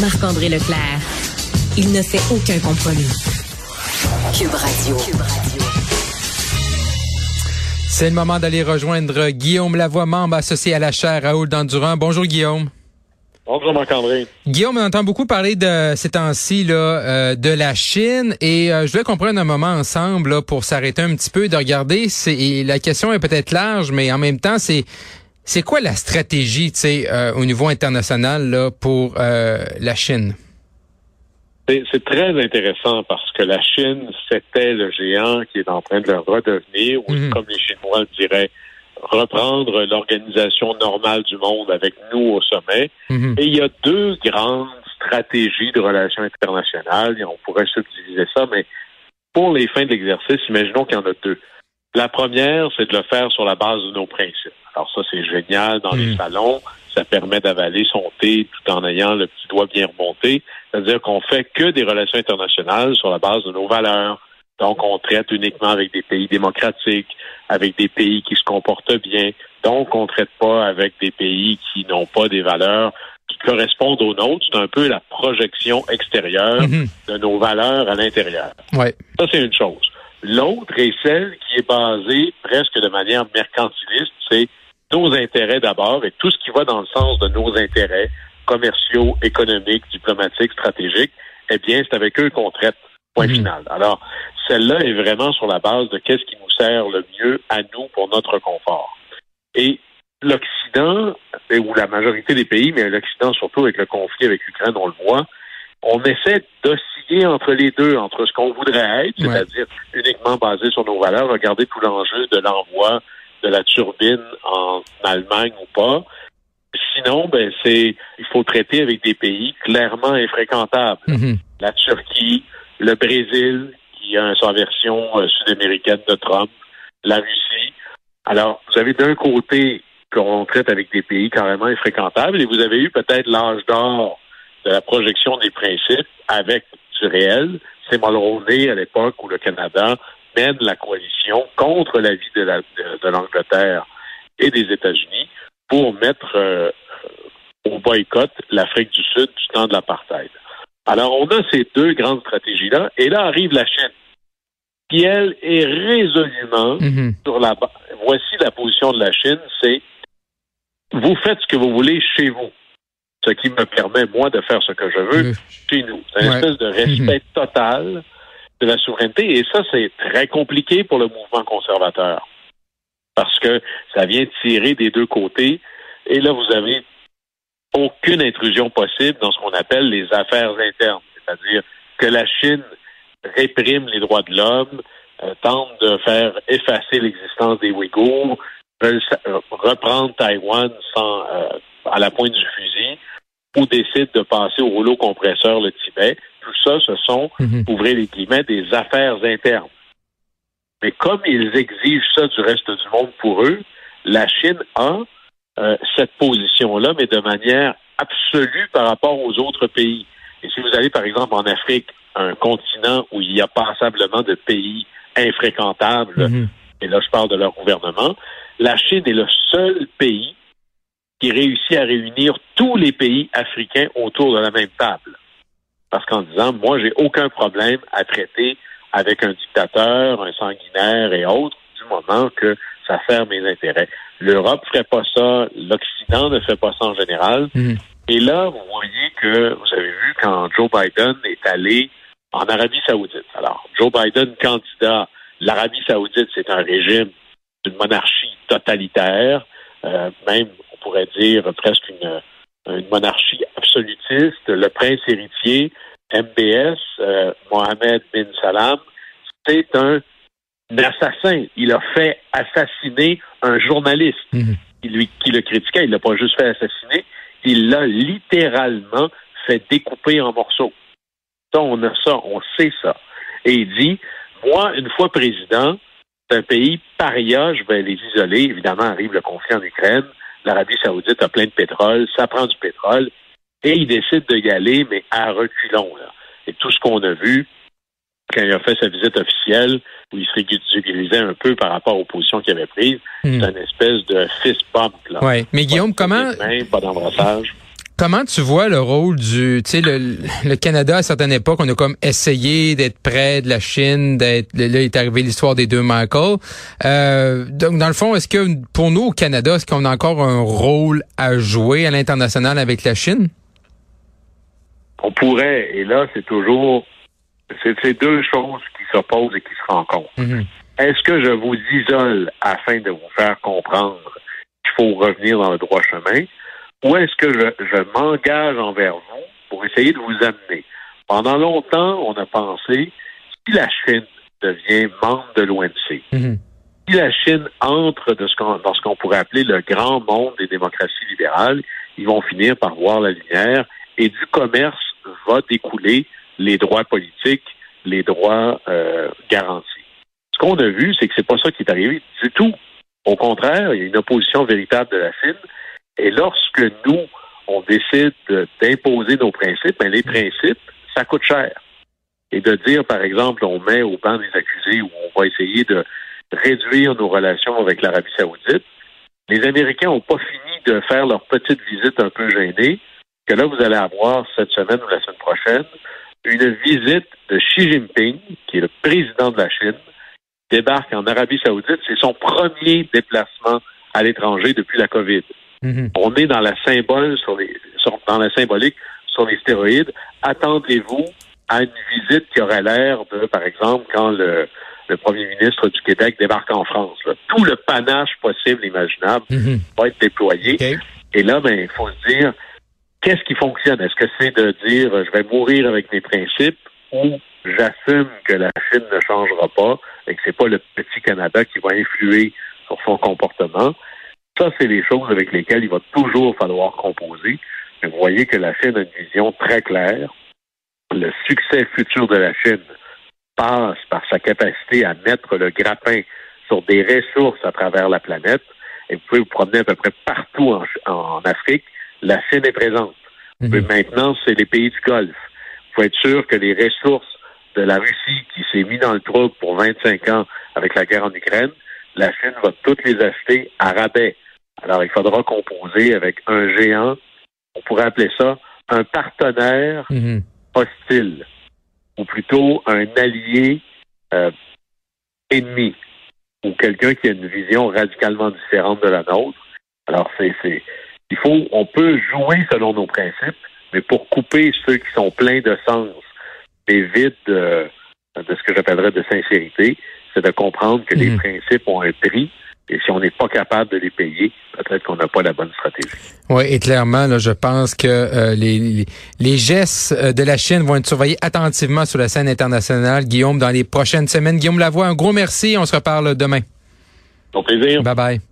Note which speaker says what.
Speaker 1: Marc-André Leclerc. Il ne fait aucun compromis. Cube Radio.
Speaker 2: C'est le moment d'aller rejoindre Guillaume Lavoie, membre associé à la chaire Raoul Dandurand. Bonjour Guillaume.
Speaker 3: Bonjour Marc-André.
Speaker 2: Guillaume, on entend beaucoup parler de ces temps-ci là, euh, de la Chine et euh, je voulais qu'on prenne un moment ensemble là, pour s'arrêter un petit peu de regarder. C'est, la question est peut-être large, mais en même temps, c'est c'est quoi la stratégie, tu sais, euh, au niveau international là, pour la Chine?
Speaker 3: C'est très intéressant parce que la Chine, c'était le géant qui est en train de le redevenir, ou mhm. comme les Chinois le diraient, reprendre l'organisation normale du monde avec nous au sommet. Mhm. Et il y a deux grandes stratégies de relations internationales. Et on pourrait subdiviser ça, mais pour les fins de l'exercice, imaginons qu'il y en a deux. La première, c'est de le faire sur la base de nos principes. Alors ça, c'est génial dans les mhm. salons. Ça permet d'avaler son thé tout en ayant le petit doigt bien remonté. C'est-à-dire qu'on fait que des relations internationales sur la base de nos valeurs. Donc, on traite uniquement avec des pays démocratiques, avec des pays qui se comportent bien. Donc, on ne traite pas avec des pays qui n'ont pas des valeurs qui correspondent aux nôtres. C'est un peu la projection extérieure mhm. de nos valeurs à l'intérieur.
Speaker 2: Ouais.
Speaker 3: Ça, c'est une chose. L'autre est celle qui est basée presque de manière mercantiliste, c'est nos intérêts d'abord et tout ce qui va dans le sens de nos intérêts commerciaux, économiques, diplomatiques, stratégiques, eh bien, c'est avec eux qu'on traite. Point mhm. final. Alors, celle-là est vraiment sur la base de qu'est-ce qui nous sert le mieux à nous pour notre confort. Et l'Occident, ou la majorité des pays, mais l'Occident surtout avec le conflit avec l'Ukraine, on le voit, on essaie d'osciller entre les deux, entre ce qu'on voudrait être, c'est-à-dire uniquement basé sur nos valeurs, regarder tout l'enjeu de l'envoi de la turbine en Allemagne ou pas. Sinon, ben c'est il faut traiter avec des pays clairement infréquentables. Mhm. La Turquie, le Brésil, qui a sa version euh, sud-américaine de Trump, la Russie. Alors, vous avez d'un côté qu'on traite avec des pays carrément infréquentables, et vous avez eu peut-être l'âge d'or de la projection des principes avec du réel. C'est Mulroney à l'époque où le Canada mène la coalition contre l'avis de, de, l'Angleterre et des États-Unis pour mettre euh, au boycott l'Afrique du Sud du temps de l'apartheid. Alors, on a ces deux grandes stratégies-là, et là arrive la Chine, qui, elle, est résolument mhm. sur la Voici la position de la Chine, c'est vous faites ce que vous voulez chez vous, ce qui me permet, moi, de faire ce que je veux chez nous. C'est une espèce de respect mhm. total de la souveraineté, et ça, c'est très compliqué pour le mouvement conservateur, parce que ça vient tirer des deux côtés, et là, vous avez aucune intrusion possible dans ce qu'on appelle les affaires internes, c'est-à-dire que la Chine réprime les droits de l'homme, euh, tente de faire effacer l'existence des Ouïghours, veut reprendre Taïwan sans euh, à la pointe du fusil, ou décide de passer au rouleau compresseur le Tibet. Tout ça, ce sont, mhm. ouvrez les guillemets, des affaires internes. Mais comme ils exigent ça du reste du monde pour eux, la Chine a euh, cette position-là, mais de manière absolue par rapport aux autres pays. Et si vous allez, par exemple, en Afrique, un continent où il y a passablement de pays infréquentables, mhm. et là je parle de leur gouvernement, la Chine est le seul pays qui réussit à réunir tous les pays africains autour de la même table. Parce qu'en disant, moi, j'ai aucun problème à traiter avec un dictateur, un sanguinaire et autres, du moment que ça sert mes intérêts. L'Europe ne ferait pas ça, l'Occident ne fait pas ça en général. Mhm. Et là, vous voyez que vous avez vu quand Joe Biden est allé en Arabie Saoudite. Alors, Joe Biden, candidat, l'Arabie Saoudite, c'est un régime d'une monarchie totalitaire, euh, même, on pourrait dire, presque une, monarchie absolutiste. Le prince héritier, MBS, euh, Mohamed bin Salam, c'est un assassin. Il a fait assassiner un journaliste mhm. qui, lui, qui le critiquait. Il l'a pas juste fait assassiner, il l'a littéralement fait découper en morceaux. Ça, on a ça, on sait ça. Et il dit, moi, une fois président, c'est un pays paria, je vais les isoler. Évidemment, arrive le conflit en Ukraine. L'Arabie saoudite a plein de pétrole, ça prend du pétrole. Et il décide de y aller, mais à reculons. Là. Et tout ce qu'on a vu, quand il a fait sa visite officielle, où il se ridiculisait un peu par rapport aux positions qu'il avait prises, hmm. c'est une espèce de fist bump. Là.
Speaker 2: Ouais. Mais Guillaume, comment...
Speaker 3: pas d'embrassage.
Speaker 2: Comment tu vois le rôle du, tu sais, le, le, Canada à certaines époques, on a comme essayé d'être près de la Chine, d'être, là est arrivé l'histoire des deux Michael. Euh, donc dans le fond, est-ce que pour nous au Canada, est-ce qu'on a encore un rôle à jouer à l'international avec la Chine?
Speaker 3: On pourrait, et là c'est toujours, c'est deux choses qui s'opposent et qui se rencontrent. Mm-hmm. Est-ce que je vous isole afin de vous faire comprendre qu'il faut revenir dans le droit chemin? Ou est-ce que je, je m'engage envers vous pour essayer de vous amener? Pendant longtemps, on a pensé, si la Chine devient membre de l'OMC, mhm. si la Chine entre de ce dans ce qu'on pourrait appeler le grand monde des démocraties libérales, ils vont finir par voir la lumière et du commerce va découler les droits politiques, les droits euh, garantis. Ce qu'on a vu, c'est que c'est pas ça qui est arrivé du tout. Au contraire, il y a une opposition véritable de la Chine et lorsque nous, on décide d'imposer nos principes, ben les principes, ça coûte cher. Et de dire, par exemple, on met au banc des accusés ou on va essayer de réduire nos relations avec l'Arabie saoudite, les Américains n'ont pas fini de faire leur petite visite un peu gênée, que là, vous allez avoir cette semaine ou la semaine prochaine une visite de Xi Jinping, qui est le président de la Chine, débarque en Arabie saoudite. C'est son premier déplacement à l'étranger depuis la COVID. Mhm. On est dans la symbole sur les dans la symbolique sur les stéroïdes. Attendez-vous à une visite qui aurait l'air de, par exemple, quand le, premier ministre du Québec débarque en France. Tout le panache possible, imaginable, mhm. va être déployé. Et là, ben, il faut se dire, qu'est-ce qui fonctionne? Est-ce que c'est de dire je vais mourir avec mes principes ou j'assume que la Chine ne changera pas et que c'est pas le petit Canada qui va influer sur son comportement? Ça, c'est les choses avec lesquelles il va toujours falloir composer. vous voyez que la Chine a une vision très claire. Le succès futur de la Chine passe par sa capacité à mettre le grappin sur des ressources à travers la planète. Et vous pouvez vous promener à peu près partout en, Afrique. La Chine est présente. Mhm. Maintenant, c'est les pays du Golfe. Il faut être sûr que les ressources de la Russie qui s'est mis dans le trouble pour 25 ans avec la guerre en Ukraine, la Chine va toutes les acheter à rabais. Alors, il faudra composer avec un géant, on pourrait appeler ça un partenaire mhm. hostile, ou plutôt un allié euh, ennemi, ou quelqu'un qui a une vision radicalement différente de la nôtre. Alors, c'est, c'est, il faut, on peut jouer selon nos principes, mais pour couper ceux qui sont pleins de sens et vides de, de ce que j'appellerais de sincérité, c'est de comprendre que les mhm. principes ont un prix et si on n'est pas capable de les payer, peut-être qu'on n'a pas la bonne stratégie.
Speaker 2: Oui, et clairement, là, je pense que euh, les, les, gestes euh, de la Chine vont être surveillés attentivement sur la scène internationale. Guillaume, dans les prochaines semaines. Guillaume Lavoie, un gros merci. On se reparle demain.
Speaker 3: Au plaisir.
Speaker 2: Bye bye.